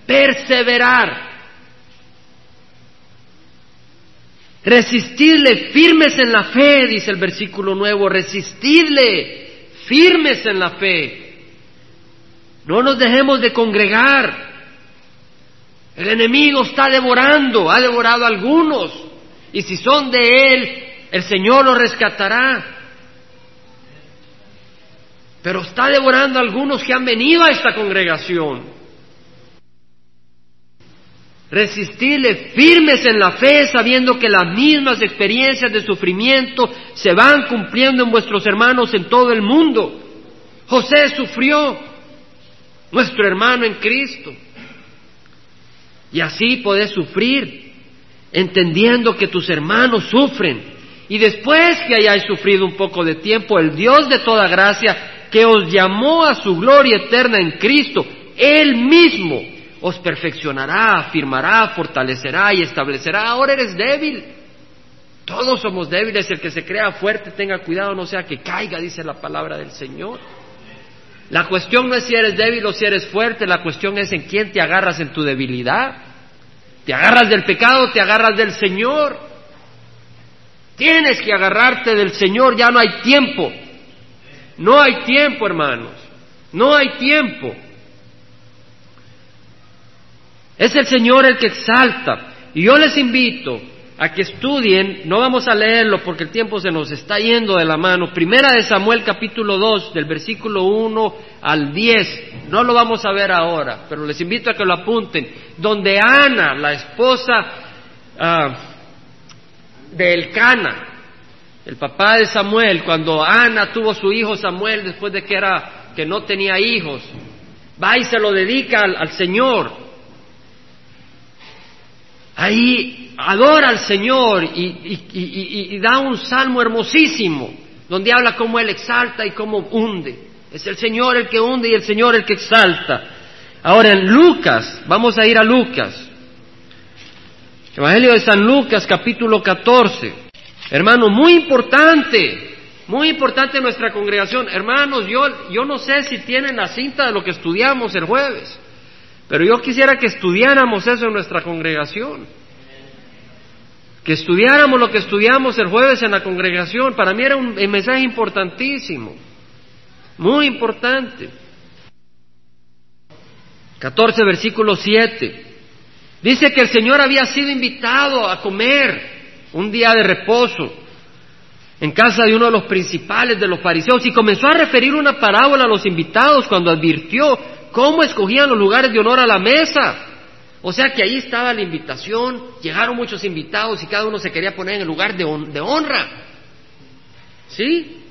A: Perseverar. Resistidle firmes en la fe, dice el versículo nuevo, resistidle firmes en la fe. No nos dejemos de congregar. El enemigo está devorando, ha devorado a algunos. Y si son de él, el Señor los rescatará. Pero está devorando a algunos que han venido a esta congregación. Resistirle firmes en la fe, sabiendo que las mismas experiencias de sufrimiento se van cumpliendo en vuestros hermanos en todo el mundo. José sufrió, nuestro hermano en Cristo. Y así podés sufrir, entendiendo que tus hermanos sufren. Y después que hayáis sufrido un poco de tiempo, el Dios de toda gracia, que os llamó a su gloria eterna en Cristo, Él mismo os perfeccionará, afirmará, fortalecerá y establecerá. Ahora eres débil. Todos somos débiles. El que se crea fuerte tenga cuidado, no sea que caiga, dice la palabra del Señor. La cuestión no es si eres débil o si eres fuerte, la cuestión es en quién te agarras en tu debilidad. ¿Te agarras del pecado te agarras del Señor? Tienes que agarrarte del Señor, ya no hay tiempo. No hay tiempo, hermanos. No hay tiempo. Es el Señor el que exalta. Y yo les invito a que estudien, no vamos a leerlo porque el tiempo se nos está yendo de la mano. Primera de Samuel capítulo 2, del versículo 1 al 10. No lo vamos a ver ahora, pero les invito a que lo apunten. Donde Ana, la esposa uh, de Elcana, el papá de Samuel, cuando Ana tuvo su hijo Samuel después de que era que no tenía hijos, va y se lo dedica al Señor ahí adora al Señor y, da un salmo hermosísimo, donde habla cómo Él exalta y cómo hunde. Es el Señor el que hunde y el Señor el que exalta. Ahora en Lucas, vamos a ir a Lucas. Evangelio de San Lucas, capítulo 14. Hermano, muy importante, muy importante nuestra congregación. Hermanos, yo, yo no sé si tienen la cinta de lo que estudiamos el jueves. Pero yo quisiera que estudiáramos eso en nuestra congregación. Que estudiáramos lo que estudiamos el jueves en la congregación. Para mí era un, mensaje importantísimo. Muy importante. 14, versículo 7. Dice que el Señor había sido invitado a comer un día de reposo en casa de uno de los principales de los fariseos y comenzó a referir una parábola a los invitados cuando advirtió cómo escogían los lugares de honor a la mesa. O sea que ahí estaba la invitación, llegaron muchos invitados y cada uno se quería poner en el lugar de, honra. ¿Sí?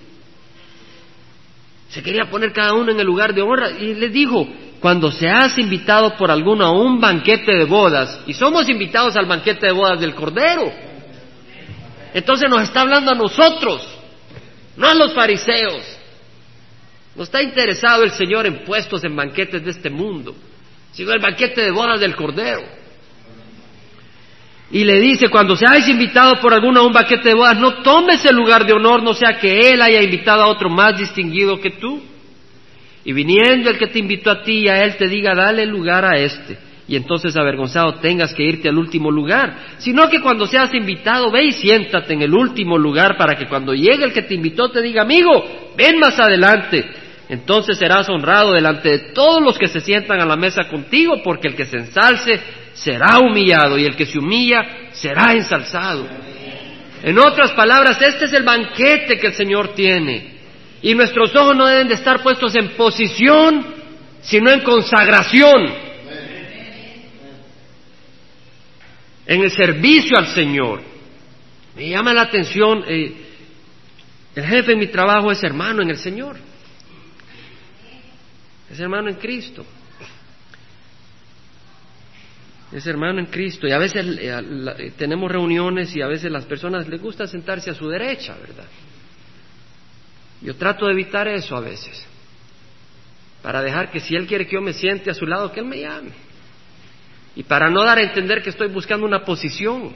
A: Se quería poner cada uno en el lugar de honra. Y les dijo, cuando seas invitado por alguno a un banquete de bodas, y somos invitados al banquete de bodas del Cordero, entonces nos está hablando a nosotros, no a los fariseos. No está interesado el Señor en puestos en banquetes de este mundo, sino el banquete de bodas del Cordero. Y le dice, cuando seáis invitado por alguno a un banquete de bodas, no tomes el lugar de honor, no sea que él haya invitado a otro más distinguido que tú. Y viniendo el que te invitó a ti y a él te diga, dale lugar a este. Y entonces avergonzado tengas que irte al último lugar, sino que cuando seas invitado, ve y siéntate en el último lugar para que cuando llegue el que te invitó te diga, amigo, ven más adelante entonces serás honrado delante de todos los que se sientan a la mesa contigo, porque el que se ensalce será humillado y el que se humilla será ensalzado. En otras palabras, este es el banquete que el Señor tiene. Y nuestros ojos no deben de estar puestos en posición, sino en consagración, en el servicio al Señor. Me llama la atención, eh, el jefe de mi trabajo es hermano en el Señor es hermano en Cristo. Es hermano en Cristo. Y a veces eh, eh, tenemos reuniones y a veces las personas les gusta sentarse a su derecha, ¿verdad? Yo trato de evitar eso a veces. Para dejar que si Él quiere que yo me siente a su lado, que Él me llame. Y para no dar a entender que estoy buscando una posición.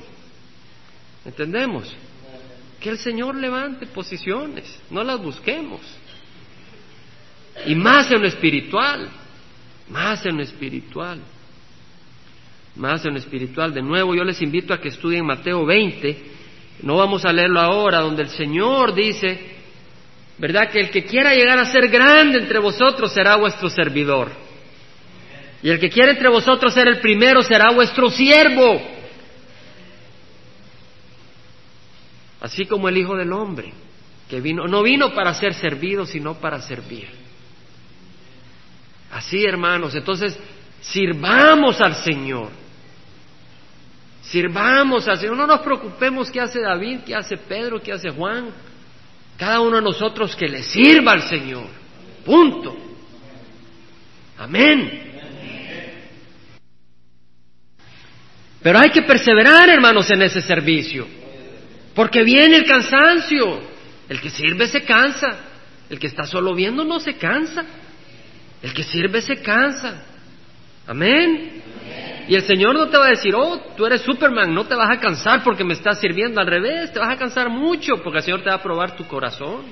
A: ¿Entendemos? Que el Señor levante posiciones, no las busquemos. Y más en lo espiritual, más en lo espiritual, más en lo espiritual. De nuevo, yo les invito a que estudien Mateo 20 No vamos a leerlo ahora, donde el Señor dice, ¿verdad? Que el que quiera llegar a ser grande entre vosotros será vuestro servidor. Y el que quiera entre vosotros ser el primero será vuestro siervo. Así como el Hijo del Hombre, que vino, no vino para ser servido, sino para servir. Así, hermanos, entonces sirvamos al Señor. Sirvamos al Señor. No nos preocupemos qué hace David, qué hace Pedro, qué hace Juan. Cada uno de nosotros que le sirva al Señor. Punto. Amén. Pero hay que perseverar, hermanos, en ese servicio. Porque viene el cansancio. El que sirve se cansa. El que está solo viendo no se cansa. El que sirve se cansa. Amén. Y el Señor no te va a decir, oh, tú eres Superman, no te vas a cansar porque me estás sirviendo. Al revés, te vas a cansar mucho porque el Señor te va a probar tu corazón.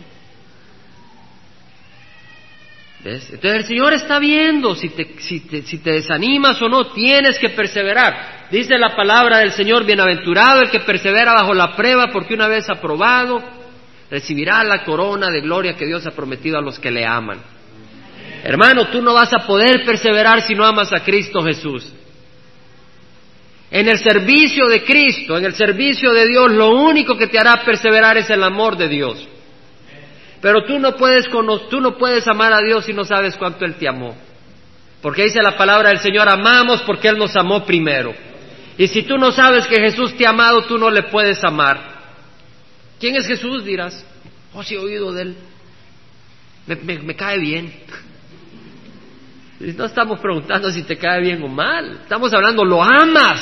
A: Entonces el Señor está viendo si te, si, te, si te desanimas o no, tienes que perseverar. Dice la palabra del Señor, bienaventurado el que persevera bajo la prueba porque una vez aprobado recibirá la corona de gloria que Dios ha prometido a los que le aman. Hermano, tú no vas a poder perseverar si no amas a Cristo Jesús. En el servicio de Cristo, en el servicio de Dios, lo único que te hará perseverar es el amor de Dios. Pero tú no puedes, tú no puedes amar a Dios si no sabes cuánto Él te amó. Porque dice la palabra del Señor, amamos porque Él nos amó primero. Y si tú no sabes que Jesús te ha amado, tú no le puedes amar. ¿Quién es Jesús? Dirás. Oh, si he oído de Él. me cae bien. No estamos preguntando si te cae bien o mal. Estamos hablando, lo amas.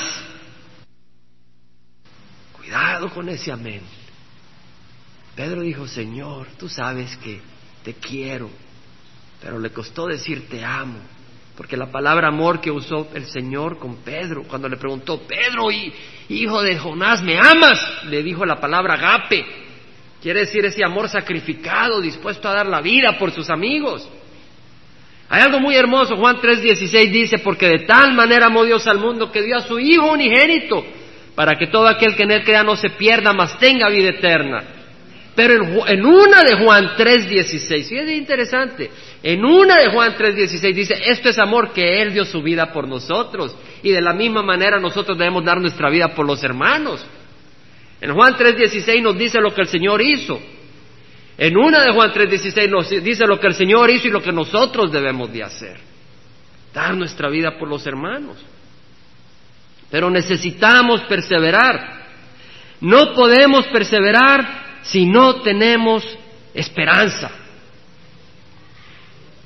A: Cuidado con ese amén. Pedro dijo, Señor, tú sabes que te quiero, pero le costó decir te amo, porque la palabra amor que usó el Señor con Pedro, cuando le preguntó, Pedro, hijo de Jonás, ¿me amas? Le dijo la palabra agape, quiere decir ese amor sacrificado, dispuesto a dar la vida por sus amigos. Hay algo muy hermoso, Juan 3:16 dice, porque de tal manera amó Dios al mundo que dio a su Hijo unigénito, para que todo aquel que en él crea no se pierda, mas tenga vida eterna. Pero en, una de Juan 3:16, y es interesante, en una de Juan 3:16 dice, esto es amor que Él dio su vida por nosotros, y de la misma manera nosotros debemos dar nuestra vida por los hermanos. En Juan 3:16 nos dice lo que el Señor hizo. En una de Juan 3:16 nos dice lo que el Señor hizo y lo que nosotros debemos de hacer. Dar nuestra vida por los hermanos. Pero necesitamos perseverar. No podemos perseverar si no tenemos esperanza.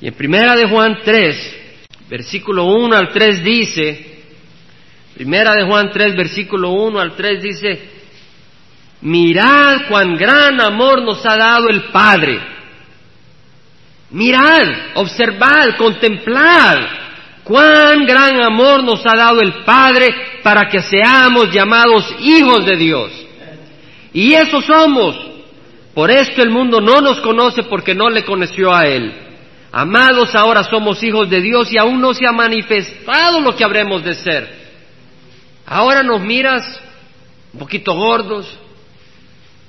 A: Y en primera de Juan 3, versículo 1 al 3 dice, primera de Juan 3, versículo 1 al 3 dice, Mirad cuán gran amor nos ha dado el Padre. Mirad, observad, contemplad cuán gran amor nos ha dado el Padre para que seamos llamados hijos de Dios. Y eso somos. Por esto el mundo no nos conoce porque no le conoció a Él. Amados, ahora somos hijos de Dios y aún no se ha manifestado lo que habremos de ser. Ahora nos miras un poquito gordos,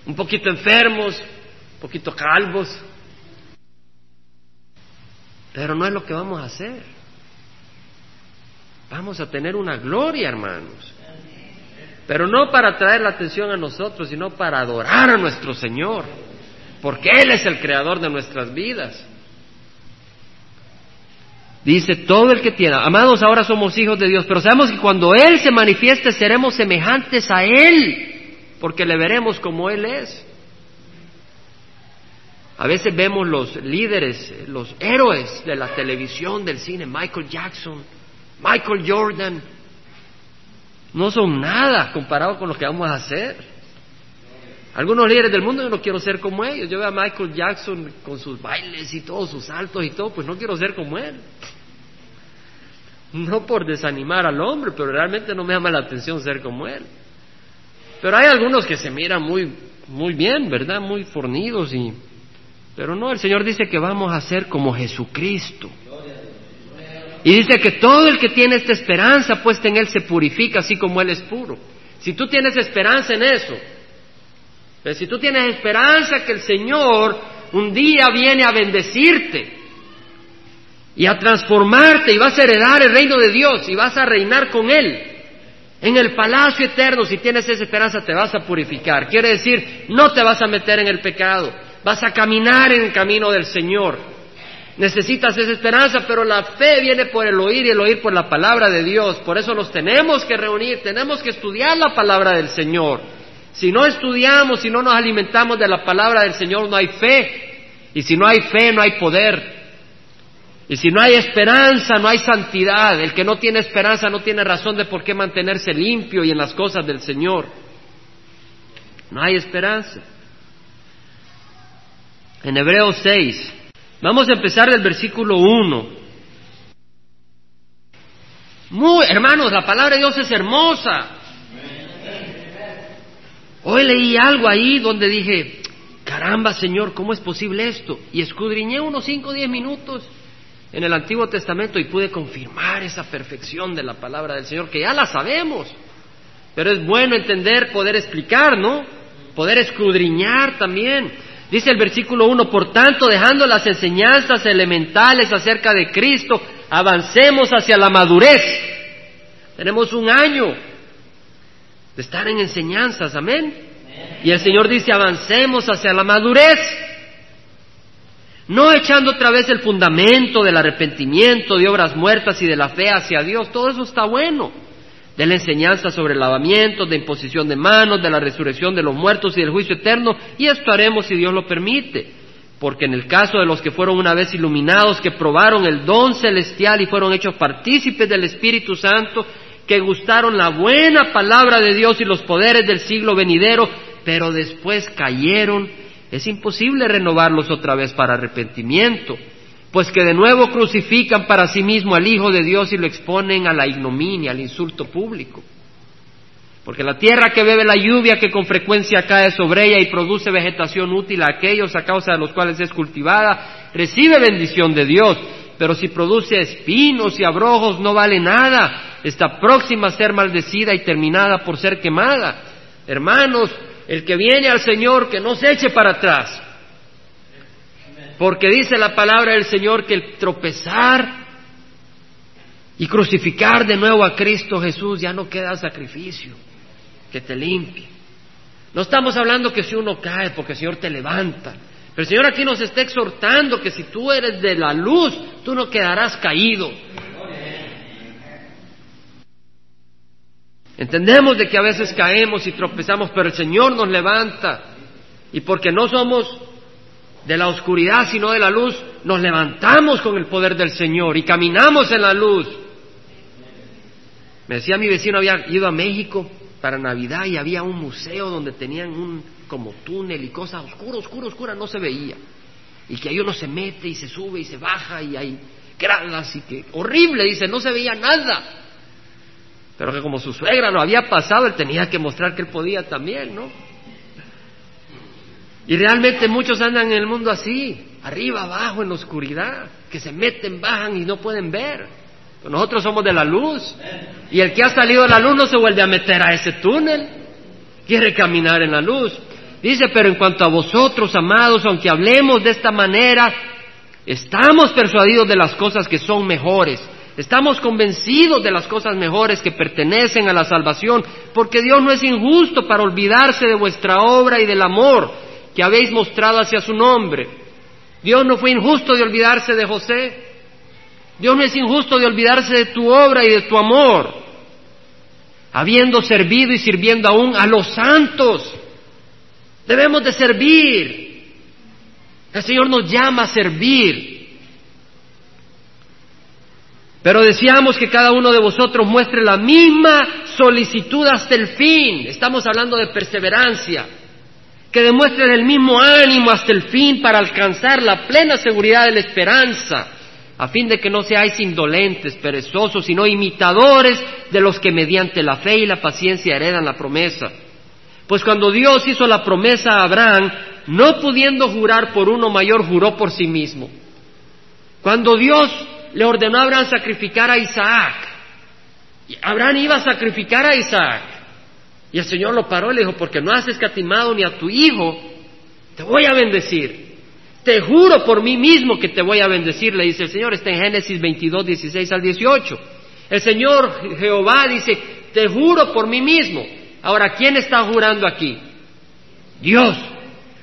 A: un poquito enfermos, un poquito calvos. Pero no es lo que vamos a hacer. Vamos a tener una gloria, hermanos. Pero no para traer la atención a nosotros, sino para adorar a nuestro Señor. Porque Él es el creador de nuestras vidas. Dice todo el que tiene, amados, ahora somos hijos de Dios, pero sabemos que cuando Él se manifieste seremos semejantes a Él porque le veremos como Él es. A veces vemos los líderes, los héroes de la televisión, del cine, Michael Jackson, Michael Jordan, no son nada comparado con lo que vamos a hacer. Algunos líderes del mundo yo no quiero ser como ellos. Yo veo a Michael Jackson con sus bailes y todos sus saltos y todo, pues no quiero ser como él. No por desanimar al hombre, pero realmente no me llama la atención ser como él. Pero hay algunos que se miran muy, muy bien, ¿verdad? Muy fornidos y... Pero no, el Señor dice que vamos a ser como Jesucristo. Y dice que todo el que tiene esta esperanza puesta en Él se purifica así como Él es puro. Si tú tienes esperanza en eso, Pero si tú tienes esperanza que el Señor un día viene a bendecirte y a transformarte y vas a heredar el reino de Dios y vas a reinar con Él. En el palacio eterno, si tienes esa esperanza, te vas a purificar. Quiere decir, no te vas a meter en el pecado, vas a caminar en el camino del Señor. Necesitas esa esperanza, pero la fe viene por el oír y el oír por la palabra de Dios. Por eso nos tenemos que reunir, tenemos que estudiar la palabra del Señor. Si no estudiamos, si no nos alimentamos de la palabra del Señor, no hay fe. Y si no hay fe, no hay poder. Y si no hay esperanza, no hay santidad. El que no tiene esperanza no tiene razón de por qué mantenerse limpio y en las cosas del Señor. No hay esperanza. En Hebreos 6, vamos a empezar del versículo 1. Muy, hermanos, la palabra de Dios es hermosa. Hoy leí algo ahí donde dije, caramba Señor, ¿cómo es posible esto? Y escudriñé unos cinco o diez minutos en el Antiguo Testamento y pude confirmar esa perfección de la palabra del Señor, que ya la sabemos. Pero es bueno entender, poder explicar, ¿no? Poder escudriñar también. Dice el versículo 1, por tanto, dejando las enseñanzas elementales acerca de Cristo, avancemos hacia la madurez. Tenemos un año de estar en enseñanzas, amén. Y el Señor dice, avancemos hacia la madurez, no echando otra vez el fundamento del arrepentimiento, de obras muertas y de la fe hacia Dios, todo eso está bueno. De la enseñanza sobre el lavamiento, de imposición de manos, de la resurrección de los muertos y del juicio eterno, y esto haremos si Dios lo permite. Porque en el caso de los que fueron una vez iluminados, que probaron el don celestial y fueron hechos partícipes del Espíritu Santo, que gustaron la buena palabra de Dios y los poderes del siglo venidero, pero después cayeron, es imposible renovarlos otra vez para arrepentimiento, pues que de nuevo crucifican para sí mismo al Hijo de Dios y lo exponen a la ignominia, al insulto público. Porque la tierra que bebe la lluvia que con frecuencia cae sobre ella y produce vegetación útil a aquellos a causa de los cuales es cultivada, recibe bendición de Dios. Pero si produce espinos y abrojos no vale nada, está próxima a ser maldecida y terminada por ser quemada. Hermanos, el que viene al Señor, que no se eche para atrás. Porque dice la palabra del Señor que el tropezar y crucificar de nuevo a Cristo Jesús ya no queda sacrificio, que te limpie. No estamos hablando que si uno cae porque el Señor te levanta. Pero el Señor aquí nos está exhortando que si tú eres de la luz, tú no quedarás caído. Entendemos de que a veces caemos y tropezamos, pero el Señor nos levanta. Y porque no somos de la oscuridad, sino de la luz, nos levantamos con el poder del Señor y caminamos en la luz. Me decía mi vecino, había ido a México para Navidad y había un museo donde tenían un como túnel y cosas oscura, oscura, oscura, no se veía. Y que ahí uno se mete y se sube y se baja y hay gradas y que horrible, dice, no se veía nada. Pero que como su suegra lo había pasado, él tenía que mostrar que él podía también, ¿no? Y realmente muchos andan en el mundo así, arriba, abajo, en la oscuridad, que se meten, bajan y no pueden ver. Nosotros somos de la luz. Y el que ha salido de la luz no se vuelve a meter a ese túnel. Quiere caminar en la luz. Dice, pero en cuanto a vosotros, amados, aunque hablemos de esta manera, estamos persuadidos de las cosas que son mejores Estamos convencidos de las cosas mejores que pertenecen a la salvación, porque Dios no es injusto para olvidarse de vuestra obra y del amor que habéis mostrado hacia su nombre. Dios no fue injusto de olvidarse de José. Dios no es injusto de olvidarse de tu obra y de tu amor, habiendo servido y sirviendo aún a los santos. Debemos de servir. El Señor nos llama a servir. Pero deseamos que cada uno de vosotros muestre la misma solicitud hasta el fin. Estamos hablando de perseverancia. Que demuestren el mismo ánimo hasta el fin para alcanzar la plena seguridad de la esperanza, a fin de que no seáis indolentes, perezosos, sino imitadores de los que mediante la fe y la paciencia heredan la promesa. Pues cuando Dios hizo la promesa a Abraham, no pudiendo jurar por uno mayor, juró por sí mismo. Cuando Dios le ordenó a Abraham sacrificar a Isaac. Abraham iba a sacrificar a Isaac. Y el Señor lo paró y le dijo, porque no has escatimado ni a tu hijo, te voy a bendecir. Te juro por mí mismo que te voy a bendecir, le dice el Señor. Está en Génesis 22, 16 al 18. El Señor Jehová dice, te juro por mí mismo. Ahora, ¿quién está jurando aquí? Dios.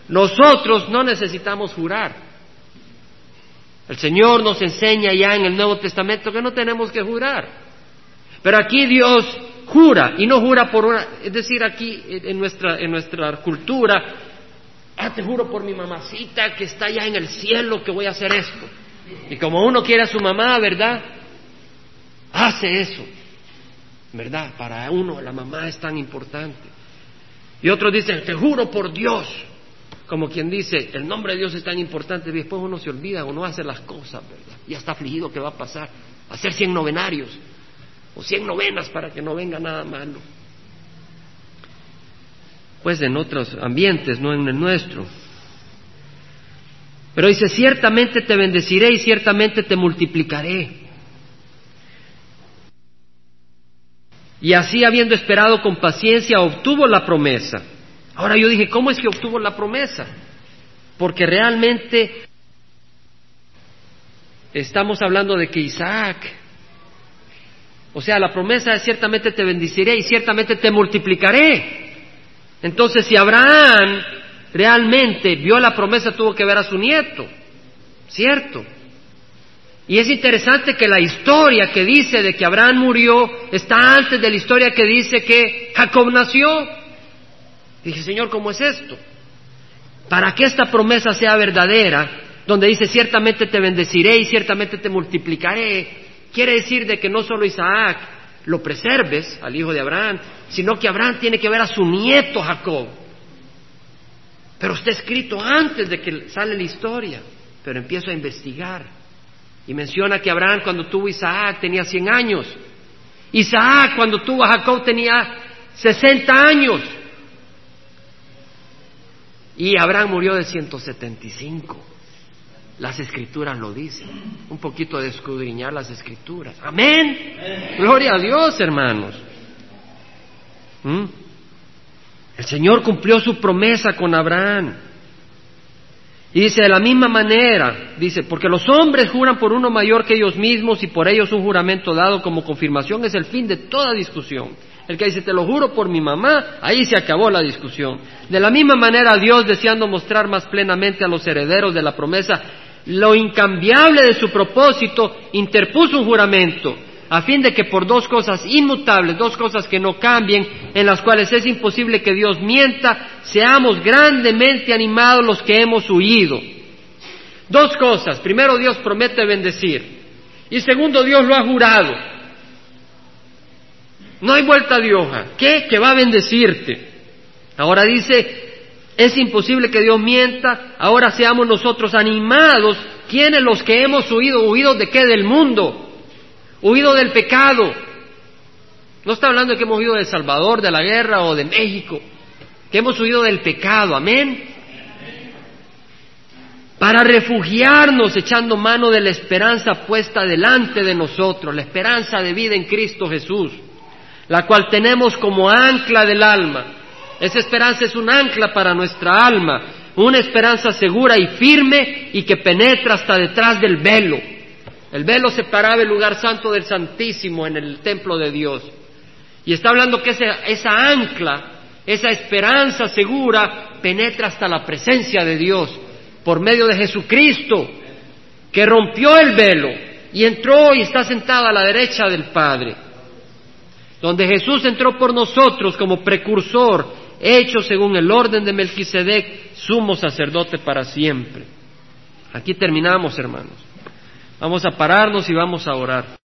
A: Nosotros no necesitamos jurar. El Señor nos enseña ya en el Nuevo Testamento que no tenemos que jurar. Pero aquí Dios jura y no jura por una, es decir, aquí en nuestra, en nuestra cultura, ah, te juro por mi mamacita que está ya en el cielo que voy a hacer esto. Y como uno quiere a su mamá, ¿verdad? Hace eso. ¿Verdad? Para uno la mamá es tan importante. Y otros dicen, te juro por Dios. Como quien dice, el nombre de Dios es tan importante, después uno se olvida o no hace las cosas, ¿verdad? Ya está afligido que va a pasar. Hacer cien novenarios o cien novenas para que no venga nada malo. Pues en otros ambientes, no en el nuestro. Pero dice, ciertamente te bendeciré y ciertamente te multiplicaré. Y así, habiendo esperado con paciencia, obtuvo la promesa. Ahora yo dije, ¿cómo es que obtuvo la promesa? Porque realmente estamos hablando de que Isaac, o sea, la promesa es ciertamente te bendeciré y ciertamente te multiplicaré. Entonces, si Abraham realmente vio la promesa, tuvo que ver a su nieto, ¿cierto? Y es interesante que la historia que dice de que Abraham murió está antes de la historia que dice que Jacob nació. Dije, Señor, ¿cómo es esto? Para que esta promesa sea verdadera, donde dice, ciertamente te bendeciré y ciertamente te multiplicaré, quiere decir de que no solo Isaac lo preserves, al hijo de Abraham, sino que Abraham tiene que ver a su nieto Jacob. Pero está escrito antes de que sale la historia, pero empiezo a investigar. Y menciona que Abraham cuando tuvo Isaac tenía 100 años. Isaac cuando tuvo a Jacob tenía 60 años. Y Abraham murió de 175. Las escrituras lo dicen. Un poquito de escudriñar las escrituras. Amén. Gloria a Dios, hermanos. ¿Mm? El Señor cumplió su promesa con Abraham. Y dice, de la misma manera, dice, porque los hombres juran por uno mayor que ellos mismos y por ellos un juramento dado como confirmación es el fin de toda discusión. El que dice, te lo juro por mi mamá, ahí se acabó la discusión. De la misma manera, Dios, deseando mostrar más plenamente a los herederos de la promesa lo incambiable de su propósito, interpuso un juramento, a fin de que por dos cosas inmutables, dos cosas que no cambien, en las cuales es imposible que Dios mienta, seamos grandemente animados los que hemos huido. Dos cosas. Primero, Dios promete bendecir. Y segundo, Dios lo ha jurado. No hay vuelta de hoja. ¿Qué? Que va a bendecirte. Ahora dice, es imposible que Dios mienta. Ahora seamos nosotros animados. ¿Quiénes los que hemos huido? ¿Huido de qué? Del mundo. Huido del pecado. No está hablando de que hemos huido de Salvador, de la guerra o de México. Que hemos huido del pecado. Amén. Para refugiarnos echando mano de la esperanza puesta delante de nosotros. La esperanza de vida en Cristo Jesús la cual tenemos como ancla del alma. Esa esperanza es un ancla para nuestra alma, una esperanza segura y firme y que penetra hasta detrás del velo. El velo separaba el lugar santo del santísimo en el templo de Dios. Y está hablando que esa, esa ancla, esa esperanza segura, penetra hasta la presencia de Dios por medio de Jesucristo, que rompió el velo y entró y está sentado a la derecha del Padre donde Jesús entró por nosotros como precursor, hecho según el orden de Melquisedec, sumo sacerdote para siempre. Aquí terminamos, hermanos. Vamos a pararnos y vamos a orar.